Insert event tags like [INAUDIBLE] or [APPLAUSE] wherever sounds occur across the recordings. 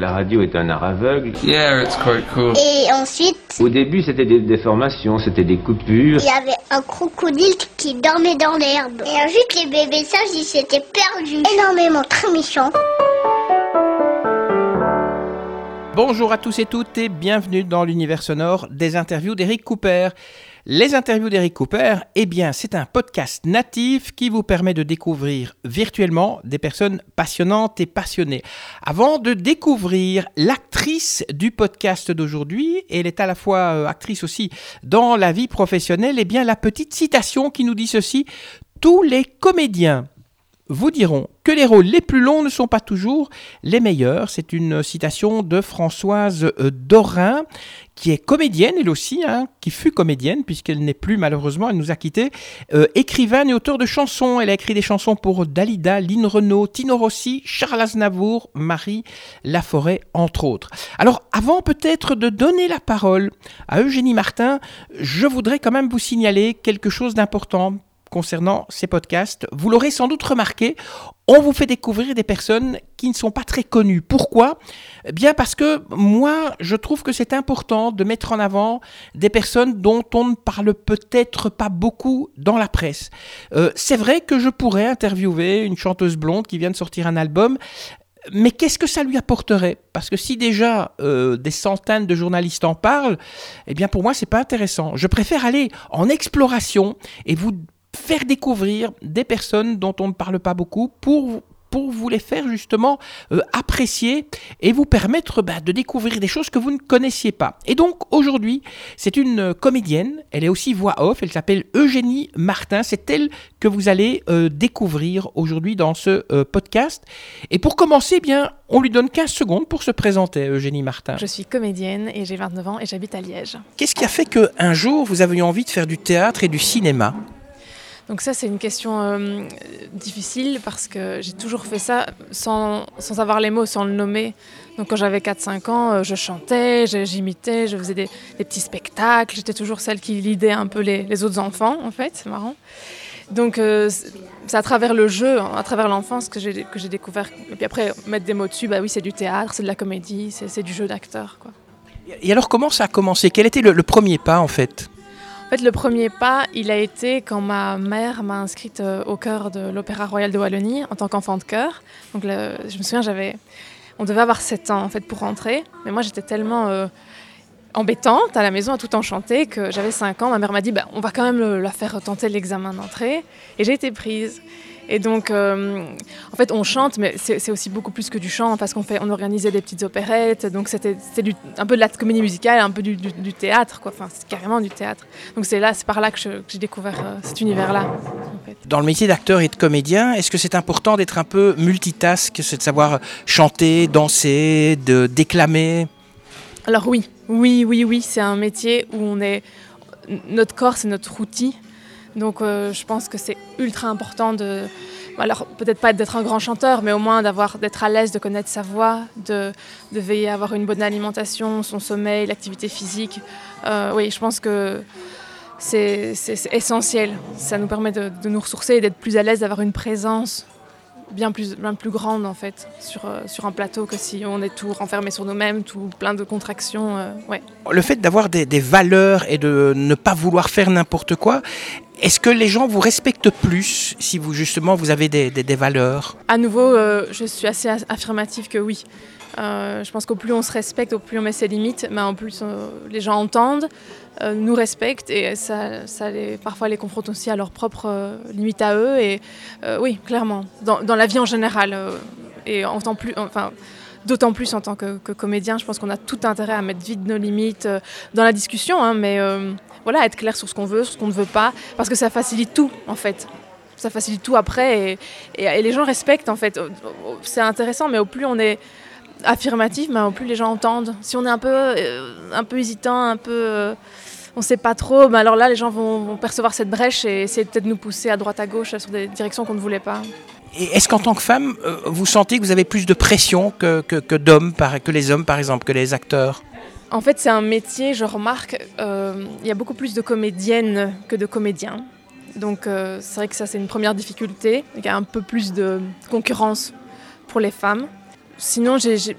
La radio est un art aveugle. Yeah, it's quite cool. Et ensuite, Au début, c'était des déformations, c'était des coupures. il y avait un crocodile qui dormait dans l'herbe. Et ensuite, les bébés sages, ils s'étaient perdus. Énormément, très méchants. Bonjour à tous et toutes et bienvenue dans l'univers sonore des interviews d'Eric Cooper. Les interviews d'Eric Cooper, eh bien, c'est un podcast natif qui vous permet de découvrir virtuellement des personnes passionnantes et passionnées. Avant de découvrir l'actrice du podcast d'aujourd'hui, elle est à la fois euh, actrice aussi dans la vie professionnelle, eh bien, la petite citation qui nous dit ceci tous les comédiens vous diront que les rôles les plus longs ne sont pas toujours les meilleurs. C'est une citation de Françoise euh, Dorin, qui est comédienne, elle aussi, hein, qui fut comédienne, puisqu'elle n'est plus malheureusement, elle nous a quittés, euh, écrivaine et auteur de chansons. Elle a écrit des chansons pour Dalida, Lynn Renault, Tino Rossi, Charles Aznavour, Marie Laforêt, entre autres. Alors, avant peut-être de donner la parole à Eugénie Martin, je voudrais quand même vous signaler quelque chose d'important concernant ces podcasts. Vous l'aurez sans doute remarqué, on vous fait découvrir des personnes qui ne sont pas très connues. Pourquoi? Eh Bien parce que moi, je trouve que c'est important de mettre en avant des personnes dont on ne parle peut-être pas beaucoup dans la presse. Euh, c'est vrai que je pourrais interviewer une chanteuse blonde qui vient de sortir un album, mais qu'est-ce que ça lui apporterait? Parce que si déjà euh, des centaines de journalistes en parlent, eh bien pour moi c'est pas intéressant. Je préfère aller en exploration et vous faire découvrir des personnes dont on ne parle pas beaucoup pour pour vous les faire justement euh, apprécier et vous permettre bah, de découvrir des choses que vous ne connaissiez pas. Et donc aujourd'hui, c'est une comédienne, elle est aussi voix off, elle s'appelle Eugénie Martin, c'est elle que vous allez euh, découvrir aujourd'hui dans ce euh, podcast. Et pour commencer, eh bien, on lui donne 15 secondes pour se présenter, Eugénie Martin. Je suis comédienne et j'ai 29 ans et j'habite à Liège. Qu'est-ce qui a fait qu'un jour vous avez eu envie de faire du théâtre et du cinéma? Donc ça c'est une question euh, difficile parce que j'ai toujours fait ça sans, sans avoir les mots, sans le nommer. Donc quand j'avais 4-5 ans, euh, je chantais, j'imitais, je faisais des, petits spectacles. J'étais toujours celle qui lidait un peu les, autres enfants en fait, c'est marrant. Donc euh, c'est à travers le jeu, à travers l'enfance que j'ai découvert. Et puis après mettre des mots dessus, bah oui c'est du théâtre, c'est de la comédie, c'est du jeu d'acteur. Et alors comment ça a commencé? Quel était le premier pas en fait? En fait, le premier pas, il a été quand ma mère m'a inscrite euh, au chœur de l'Opéra Royal de Wallonie en tant qu'enfant de chœur. Donc, je me souviens, j'avais, on devait avoir 7 ans en fait pour rentrer, mais moi j'étais tellement euh, embêtante à la maison à tout en chanter que j'avais 5 ans. Ma mère m'a dit, bah, on va quand même le- la faire tenter l'examen d'entrée, et j'ai été prise. Et donc, euh, en fait, on chante, mais c'est aussi beaucoup plus que du chant, parce qu'on fait, on organisait des petites opérettes, donc c'était un peu de la comédie musicale, un peu du, du- du théâtre, quoi. Enfin, c'est carrément du théâtre. Donc c'est là, c'est par là que j'ai découvert euh, cet univers-là. en fait. Dans le métier d'acteur et de comédien, est-ce que c'est important d'être un peu multitask, c'est de savoir chanter, danser, de déclamer? Alors oui, oui, oui, oui, c'est un métier où on est, notre corps, c'est notre outil. Donc euh, je pense que c'est ultra important de, alors peut-être pas d'être un grand chanteur, mais au moins d'avoir, d'être à l'aise, de connaître sa voix, de, veiller à avoir une bonne alimentation, son sommeil, l'activité physique. Euh, oui, je pense que c'est essentiel. Ça nous permet de, de nous ressourcer et d'être plus à l'aise, d'avoir une présence bien plus, bien plus grande en fait sur, euh, sur un plateau que si on est tout renfermé sur nous-mêmes, tout plein de contractions. euh, ouais. Le fait d'avoir des, des valeurs et de ne pas vouloir faire n'importe quoi, est-ce que les gens vous respectent plus si vous justement vous avez des, des- des valeurs? À nouveau, euh, je suis assez affirmative que oui. Euh, je pense qu'au plus on se respecte, au plus on met ses limites, mais en plus euh, les gens entendent, euh, nous respectent et ça, ça les, parfois les confronte aussi à leurs propres limites à eux. Et oui, clairement, dans, la vie en général. et en tant plus, enfin, d'autant plus en tant que, comédien, je pense qu'on a tout intérêt à mettre vite nos limites dans la discussion, hein, mais voilà, être clair sur ce qu'on veut, sur ce qu'on ne veut pas, parce que ça facilite tout en fait. Ça facilite tout après et les gens respectent en fait. C'est intéressant, mais au plus on est affirmatif, mais au plus les gens entendent. Si on est un peu, euh, un peu hésitant, un peu, euh, on sait pas trop, mais alors là les gens vont, vont percevoir cette brèche et essayer peut-être de nous pousser à droite à gauche sur des directions qu'on ne voulait pas. Est-ce qu'en tant que femme, euh, vous sentez que vous avez plus de pression que, que, que d'hommes, que les hommes par exemple, que les acteurs? En fait, c'est un métier, je remarque, euh, il y a beaucoup plus de comédiennes que de comédiens. Donc c'est vrai que ça c'est une première difficulté. Il y a un peu plus de concurrence pour les femmes. Sinon, j'ai, j'ai-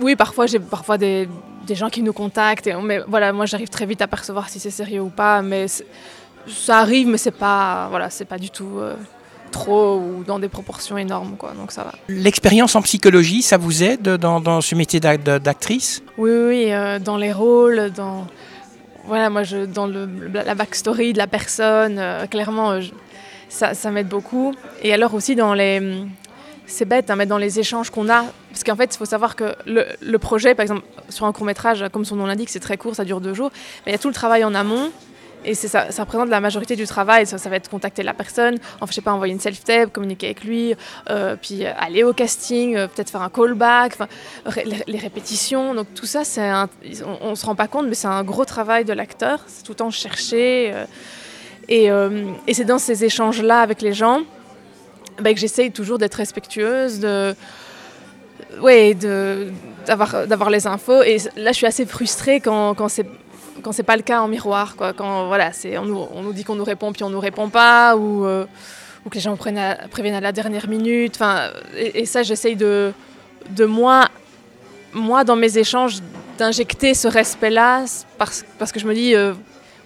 oui, parfois j'ai parfois des, des, gens qui nous contactent, et, mais voilà, moi j'arrive très vite à percevoir si c'est sérieux ou pas, mais ça arrive, mais c'est pas, voilà, c'est pas du tout euh, trop ou dans des proportions énormes, quoi. Donc ça va. L'expérience en psychologie, ça vous aide dans, dans ce métier d'actrice? Oui, oui, euh, dans les rôles, dans voilà, moi, je, dans le, la backstory de la personne, euh, clairement, ça, ça m'aide beaucoup. Et alors aussi dans les c'est bête, hein, mais dans les échanges qu'on a, parce qu'en fait, il faut savoir que le, projet, par exemple, sur un court métrage, comme son nom l'indique, c'est très court, ça dure deux jours, mais il y a tout le travail en amont et ça, représente la majorité du travail. Ça, va être contacter la personne, enfin, je sais pas, envoyer une self-tape, communiquer avec lui, euh, puis aller au casting, euh, peut-être faire un callback, les, répétitions. Donc tout ça, on, ne se rend pas compte, mais c'est un gros travail de l'acteur. C'est tout le temps chercher. Euh, et c'est dans ces échanges-là avec les gens ben, que j'essaye toujours d'être respectueuse, de ouais, d'avoir les infos. Et là, je suis assez frustrée quand, quand c'est quand c'est pas le cas en miroir, quoi. Quand voilà, c'est on nous, dit qu'on nous répond puis on nous répond pas, ou, euh, que les gens prennent préviennent à la dernière minute. Enfin, et, et ça, j'essaye de de moi, moi dans mes échanges, d'injecter ce respect-là, parce, parce que je me dis. Euh,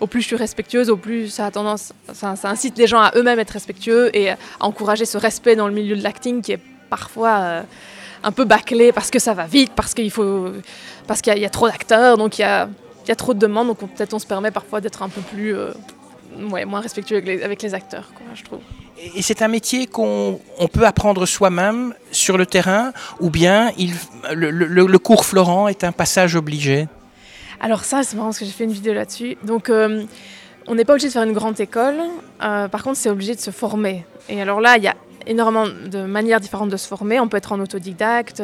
au plus je suis respectueuse, au plus ça a tendance, ça, incite les gens à eux-mêmes être respectueux et à encourager ce respect dans le milieu de l'acting qui est parfois euh, un peu bâclé parce que ça va vite, parce qu'il faut, parce qu'il y, a trop d'acteurs, donc il y a trop de demandes, donc peut-être on se permet parfois d'être un peu plus, euh, ouais, moins respectueux avec les, acteurs, quoi, je trouve. Et c'est un métier qu'on peut apprendre soi-même sur le terrain, ou bien le, cours Florent est un passage obligé? Alors ça, c'est marrant parce que j'ai fait une vidéo là-dessus. Donc euh, on n'est pas obligé de faire une grande école, euh, par contre c'est obligé de se former. Et alors là, il y a énormément de manières différentes de se former. On peut être en autodidacte,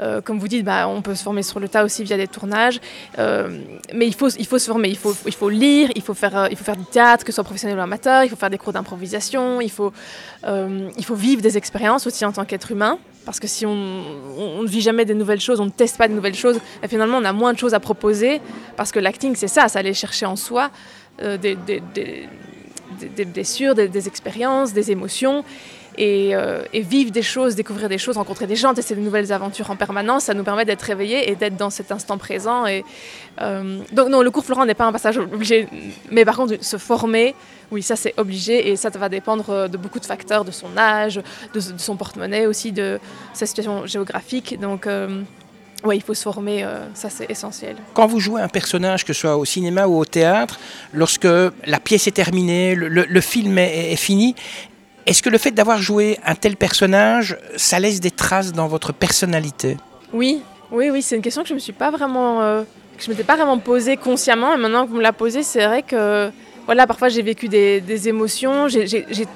euh, comme vous dites, bah, on peut se former sur le tas aussi via des tournages. Euh, mais il faut, il faut se former, il faut, il faut lire, il faut, faire, il faut faire du théâtre, que ce soit professionnel ou amateur, il faut faire des cours d'improvisation, il, faut, euh, il faut vivre des expériences aussi en tant qu'être humain. Parce que si on, ne vit jamais des nouvelles choses, on ne teste pas de nouvelles choses, et finalement on a moins de choses à proposer. Parce que l'acting, c'est ça, c'est aller chercher en soi des, des, des, des, blessures, des, des expériences, des émotions et, euh, et, vivre des choses, découvrir des choses, rencontrer des gens, tester de nouvelles aventures en permanence, ça nous permet d'être réveillés et d'être dans cet instant présent. Et, euh, donc non, le cours Florent n'est pas un passage obligé, mais par contre, se former, oui, ça c'est obligé et ça va dépendre de beaucoup de facteurs, de son âge, de, son porte-monnaie aussi, de sa situation géographique. Donc euh, oui, il faut se former, euh, ça c'est essentiel. Quand vous jouez un personnage, que ce soit au cinéma ou au théâtre, lorsque la pièce est terminée, le, film est fini, est-ce que le fait d'avoir joué un tel personnage, ça laisse des traces dans votre personnalité? Oui, oui, oui, c'est une question que je me suis pas vraiment, euh, que je m'étais pas vraiment posée consciemment. Et maintenant que vous me la posez, c'est vrai que voilà, parfois j'ai vécu des, des émotions. J'ai, j'ai,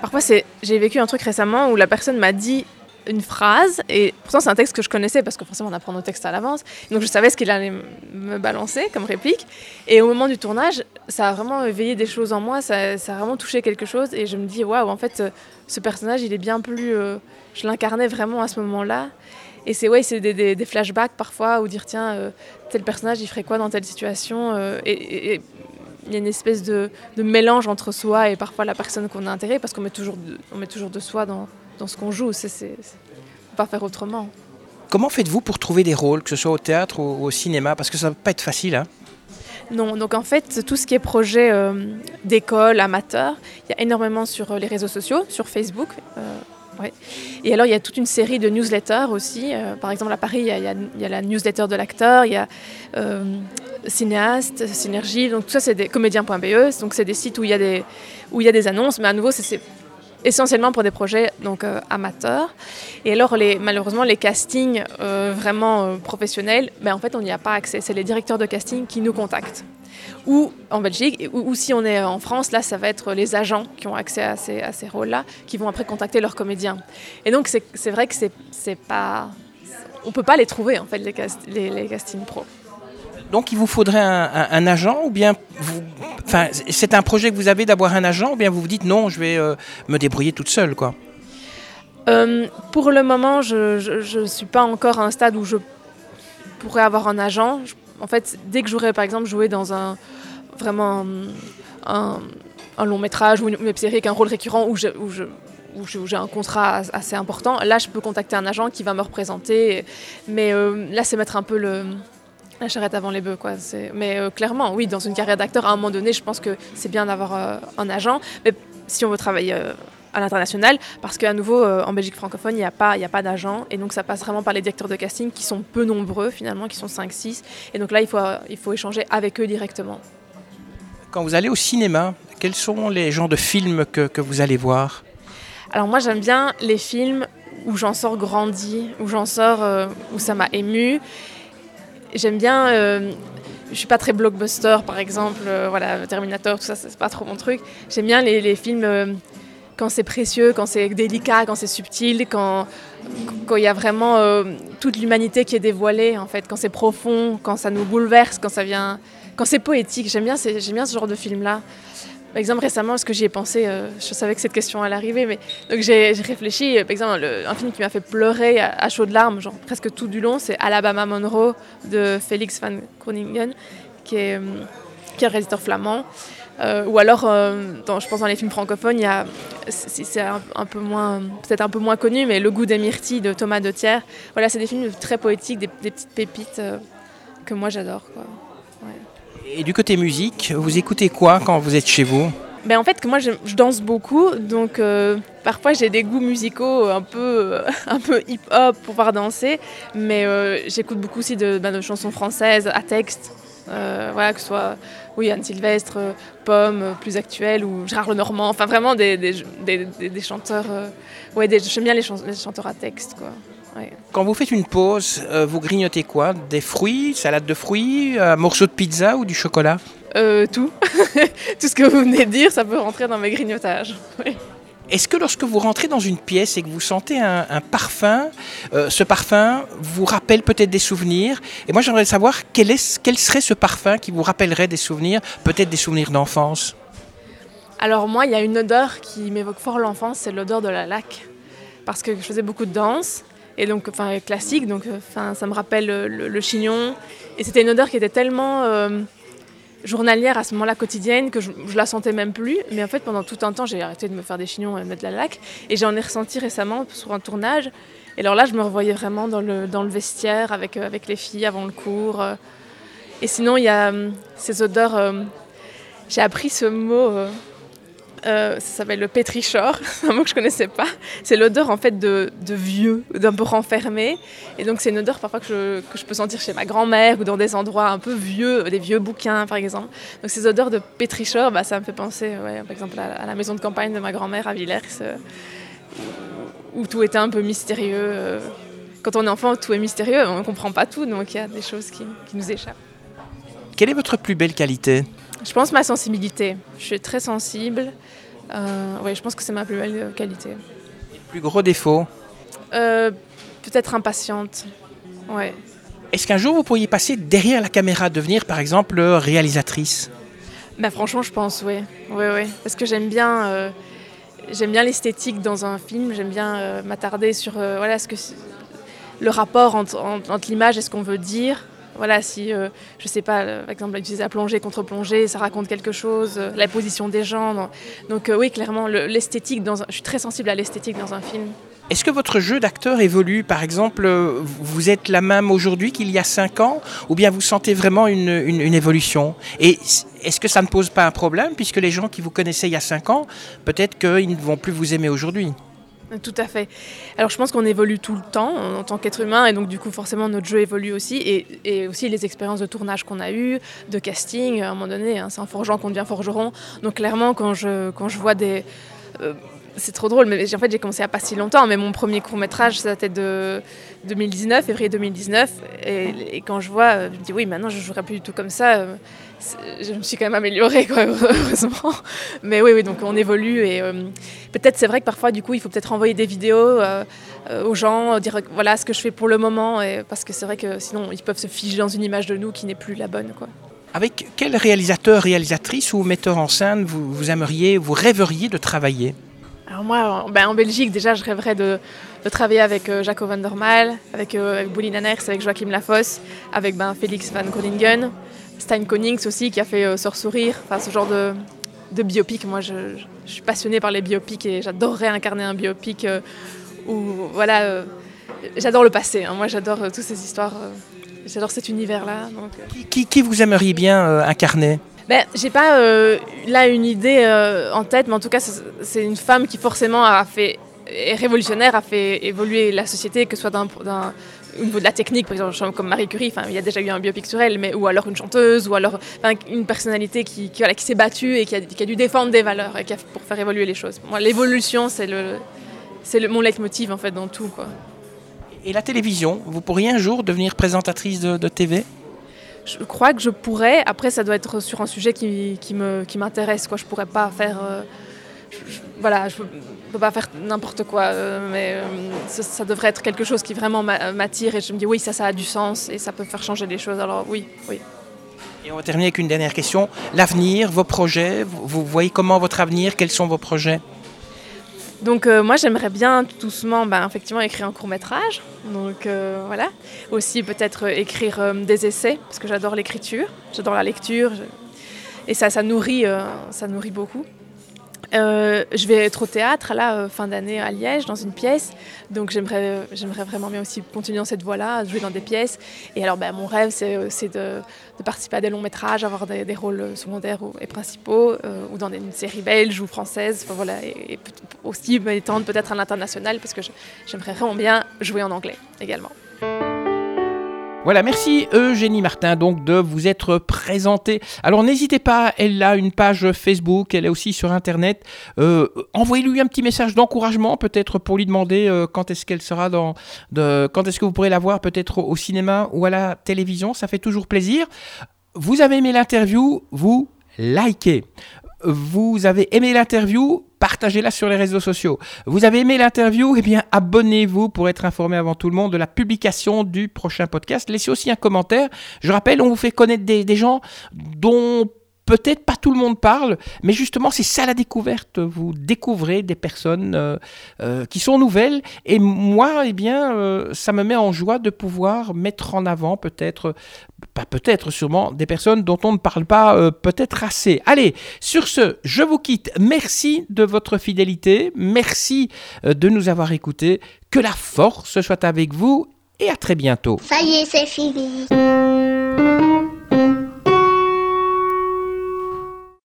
parfois c'est, j'ai vécu un truc récemment où la personne m'a dit une phrase, et pourtant c'est un texte que je connaissais parce que forcément on apprend nos textes à l'avance, donc je savais ce qu'il allait me balancer comme réplique. Et au moment du tournage, ça a vraiment éveillé des choses en moi, ça, ça a vraiment touché quelque chose, et je me dis waouh, en fait, ce personnage il est bien plus. Euh, je l'incarnais vraiment à ce moment-là. Et c'est ouais, c'est des, flashbacks parfois, ou dire tiens, euh, tel personnage il ferait quoi dans telle situation, euh, et, il y a une espèce de, de, mélange entre soi et parfois la personne qu'on a intégrée, parce qu'on met, met toujours de soi dans, dans ce qu'on joue. C'est, pas faire autrement. Comment faites-vous pour trouver des rôles, que ce soit au théâtre ou au cinéma? Parce que ça ne va pas être facile. Hein non, donc en fait, tout ce qui est projet euh, d'école, amateur, il y a énormément sur les réseaux sociaux, sur Facebook. Euh, ouais. Et alors, il y a toute une série de newsletters aussi. Euh, par exemple, à Paris, il y, a, il, y a, il y a, la newsletter de l'acteur, il y a euh, Cinéaste, Synergie, donc tout ça, c'est des comédiens.be, donc c'est des sites où il y a des, où il y a des annonces, mais à nouveau, c'est essentiellement pour des projets donc, euh, amateurs. Et alors, les, malheureusement, les castings euh, vraiment euh, professionnels, ben, en fait, on n'y a pas accès. C'est les directeurs de casting qui nous contactent. Ou en Belgique, ou, si on est en France, là, ça va être les agents qui ont accès à ces, rôles-là, qui vont après contacter leurs comédiens. Et donc, c'est vrai que c'est pas... On peut pas les trouver, en fait, les, les castings pro. Donc il vous faudrait un, agent ou bien vous, c'est un projet que vous avez d'avoir un agent ou bien vous vous dites non, je vais euh, me débrouiller toute seule quoi? Euh, pour le moment, je ne suis pas encore à un stade où je pourrais avoir un agent. En fait, dès que j'aurais par exemple joué dans un vraiment un, long métrage ou une série avec un rôle récurrent où où j'ai un contrat assez important, là je peux contacter un agent qui va me représenter. Mais là c'est mettre un peu le, la charrette avant les bœufs. Quoi. Mais clairement, oui, dans une carrière d'acteur, à un moment donné, je pense que c'est bien d'avoir un agent. Mais si on veut travailler à l'international, parce qu'à nouveau, euh, en Belgique francophone, il n'y a pas, a pas d'agent, et donc ça passe vraiment par les directeurs de casting qui sont peu nombreux finalement, qui sont 5-6, et donc là, il faut, il faut échanger avec eux directement. Quand vous allez au cinéma, quels sont les genres de films que, que vous allez voir? Alors moi, j'aime bien les films où j'en sors grandi, où j'en sors, euh, où ça m'a ému. J'aime bien... Euh, je suis pas très blockbuster, par exemple, voilà, Terminator, tout ça, c'est pas trop mon truc. J'aime bien les, films quand c'est précieux, quand c'est délicat, quand c'est subtil, quand il y a vraiment euh, toute l'humanité qui est dévoilée, en fait, quand c'est profond, quand ça nous bouleverse, quand ça vient, quand c'est poétique. J'aime bien, j'aime bien ce genre de film-là. Par exemple, récemment, parce que j'y ai pensé, euh, je savais que cette question allait arriver, mais j'ai réfléchi. Par exemple, un film qui m'a fait pleurer à, à chaud de larmes, genre presque tout du long, c'est Alabama Monroe de Félix van Groningen, qui est, euh, qui est un réalisateur flamand. Euh, ou alors, euh, je pense dans les films francophones, il y a, c'est un, peu moins, peut-être un peu moins connu, mais Le goût des myrtilles de Thomas Dethier. Voilà, c'est des films très poétiques, des, petites pépites euh, que moi j'adore. Et du côté musique, vous écoutez quoi quand vous êtes chez vous ben en fait, moi, je, danse beaucoup, donc parfois j'ai des goûts musicaux un peu, [LAUGHS] un peu hip-hop pour pouvoir danser, mais j'écoute beaucoup aussi de, ben, de, chansons françaises à texte, voilà, que ce soit oui, Anne Sylvestre, euh, Pomme, euh, plus actuelle, ou Gérard Lenormand, enfin vraiment des, des, des, chanteurs. Euh, ouais, j'aime bien les, chanteurs à texte. Quoi. Quand vous faites une pause, vous grignotez quoi? Des fruits, salade de fruits, un morceau de pizza ou du chocolat? Tout. [LAUGHS] tout ce que vous venez de dire, ça peut rentrer dans mes grignotages. [LAUGHS] Est-ce que lorsque vous rentrez dans une pièce et que vous sentez un, parfum, euh, ce parfum vous rappelle peut-être des souvenirs? Et moi j'aimerais savoir quel, est, quel serait ce parfum qui vous rappellerait des souvenirs, peut-être des souvenirs d'enfance? Alors moi il y a une odeur qui m'évoque fort l'enfance, c'est l'odeur de la laque. Parce que je faisais beaucoup de danse, et donc enfin classique, donc enfin, ça me rappelle le, chignon. Et c'était une odeur qui était tellement... Euh, journalière à ce moment-là quotidienne que je, la sentais même plus. Mais en fait, pendant tout un temps, j'ai arrêté de me faire des chignons et de mettre de la laque. Et j'en ai ressenti récemment sur un tournage. Et alors là, je me revoyais vraiment dans le, dans le vestiaire avec, euh, avec les filles avant le cours. Euh. Et sinon, il y a euh, ces odeurs. j'ai appris ce mot euh, ça s'appelle le pétrichor, [LAUGHS] un mot que je connaissais pas. C'est l'odeur en fait de, vieux, d'un peu renfermé. Et donc c'est une odeur parfois que je, que je peux sentir chez ma grand-mère ou dans des endroits un peu vieux, des vieux bouquins par exemple. Donc ces odeurs de pétrichor, bah, ça me fait penser par exemple à, la maison de campagne de ma grand-mère à Villers, euh, où, tout était un peu mystérieux. Euh. Quand on est enfant, tout est mystérieux, on ne comprend pas tout, donc il y a des choses qui, qui nous échappent. Quelle est votre plus belle qualité? Je pense ma sensibilité. Je suis très sensible. Euh, ouais, je pense que c'est ma plus belle qualité. plus gros défaut euh, Peut-être impatiente. Ouais. Est-ce qu'un jour vous pourriez passer derrière la caméra, devenir par exemple réalisatrice? Bah, Franchement, je pense, oui. Oui, oui. Parce que j'aime bien, euh, j'aime bien l'esthétique dans un film. J'aime bien m'attarder sur voilà, ce que le rapport entre, entre l'image et ce qu'on veut dire. Voilà, si, je euh, je sais pas, par exemple, utiliser la plongée contre plongée, ça raconte quelque chose, euh, la position des gens. Donc, euh, oui, clairement, l'esthétique, je suis très sensible à l'esthétique dans un film. Est-ce que votre jeu d'acteur évolue? Par exemple, vous êtes la même aujourd'hui qu'il y a cinq ans Ou bien vous sentez vraiment une, une évolution? Et est-ce que ça ne pose pas un problème Puisque les gens qui vous connaissaient il y a cinq ans, peut-être qu'ils ne vont plus vous aimer aujourd'hui? Tout à fait. Alors je pense qu'on évolue tout le temps en, tant qu'être humain et donc du coup forcément notre jeu évolue aussi et, aussi les expériences de tournage qu'on a eues, de casting, à un moment donné, hein, c'est en forgeant qu'on devient forgeron. Donc clairement quand je, quand je vois des... Euh, c'est trop drôle, mais en fait j'ai commencé à pas si longtemps, mais mon premier court métrage ça datait de 2019, février 2019, et, quand je vois, je me dis oui maintenant je jouerai plus du tout comme ça, euh, je me suis quand même améliorée, [LAUGHS] heureusement. Mais oui, oui, donc on évolue et euh, peut-être c'est vrai que parfois, du coup, il faut peut-être envoyer des vidéos euh, euh, aux gens, dire voilà ce que je fais pour le moment, parce que c'est vrai que sinon ils peuvent se figer dans une image de nous qui n'est plus la bonne, quoi. Avec quel réalisateur, réalisatrice ou metteur en scène vous aimeriez, vous rêveriez de travailler? Alors moi, ben en Belgique, déjà, je rêverais de, travailler avec Jaco van der Maal, avec, avec Boulin avec Joachim Lafosse, avec ben, Félix van Groningen. Stein Konings aussi qui a fait euh, Sort Sourire, enfin ce genre de, de biopic. Moi, je, suis passionnée par les biopics et j'adorerais incarner un biopic où, voilà, j'adore le passé. Hein. Moi, j'adore toutes ces histoires. j'adore cet univers-là. Qui, qui, vous aimeriez bien incarner? Ben, j'ai pas là une idée en tête, mais en tout cas, c'est une femme qui forcément a fait est révolutionnaire, a fait évoluer la société, que ce soit d'un, au niveau de la technique, par exemple, comme Marie Curie, il y a déjà eu un biopic sur elle, mais, ou alors une chanteuse, ou alors une personnalité qui, qui, qui s'est battue et qui a, dû défendre des valeurs et qui pour faire évoluer les choses. Moi, l'évolution, c'est, le, le, mon leitmotiv en fait dans tout. Quoi. Et la télévision, vous pourriez un jour devenir présentatrice de, de TV je crois que je pourrais. Après, ça doit être sur un sujet qui, qui, me, qui m'intéresse. Quoi. Je pourrais pas faire. Euh, voilà, je ne peux pas faire n'importe quoi, euh, mais euh, ça, devrait être quelque chose qui vraiment m'attire et je me dis oui, ça, ça a du sens et ça peut faire changer les choses. Alors oui, oui. Et on va terminer avec une dernière question. L'avenir, vos projets, vous, voyez comment votre avenir Quels sont vos projets? Donc euh, moi j'aimerais bien tout doucement ben, effectivement écrire un court métrage. Donc voilà. Aussi peut-être écrire des essais parce que j'adore l'écriture, j'adore la lecture et ça nourrit ça nourrit beaucoup. Euh, je vais être au théâtre là euh, fin d'année à Liège dans une pièce, donc j'aimerais j'aimerais vraiment bien aussi continuer dans cette voie-là, jouer dans des pièces. Et alors ben, mon rêve c'est euh, de, participer à des longs métrages, avoir des, des rôles secondaires ou, et principaux, ou dans une série belge ou française. Voilà, et, et aussi m'étendre peut-être à l'international parce que j'aimerais vraiment bien jouer en anglais également. Voilà, merci Eugénie Martin donc de vous être présentée. Alors n'hésitez pas, elle a une page Facebook, elle est aussi sur Internet. Euh, envoyez-lui un petit message d'encouragement peut-être pour lui demander euh, quand est-ce qu'elle sera dans, de, quand est-ce que vous pourrez la voir peut-être au cinéma ou à la télévision. Ça fait toujours plaisir. Vous avez aimé l'interview, vous likez. Vous avez aimé l'interview, partagez-la sur les réseaux sociaux. Vous avez aimé l'interview Eh bien, abonnez-vous pour être informé avant tout le monde de la publication du prochain podcast. Laissez aussi un commentaire. Je rappelle, on vous fait connaître des, des gens dont peut-être pas tout le monde parle, mais justement c'est ça la découverte. Vous découvrez des personnes euh, euh, qui sont nouvelles, et moi, eh bien, euh, ça me met en joie de pouvoir mettre en avant peut-être, pas peut-être sûrement, des personnes dont on ne parle pas peut-être assez. Allez, sur ce, je vous quitte. Merci de votre fidélité, merci de nous avoir écoutés. Que la force soit avec vous et à très bientôt. Ça y est, c'est fini.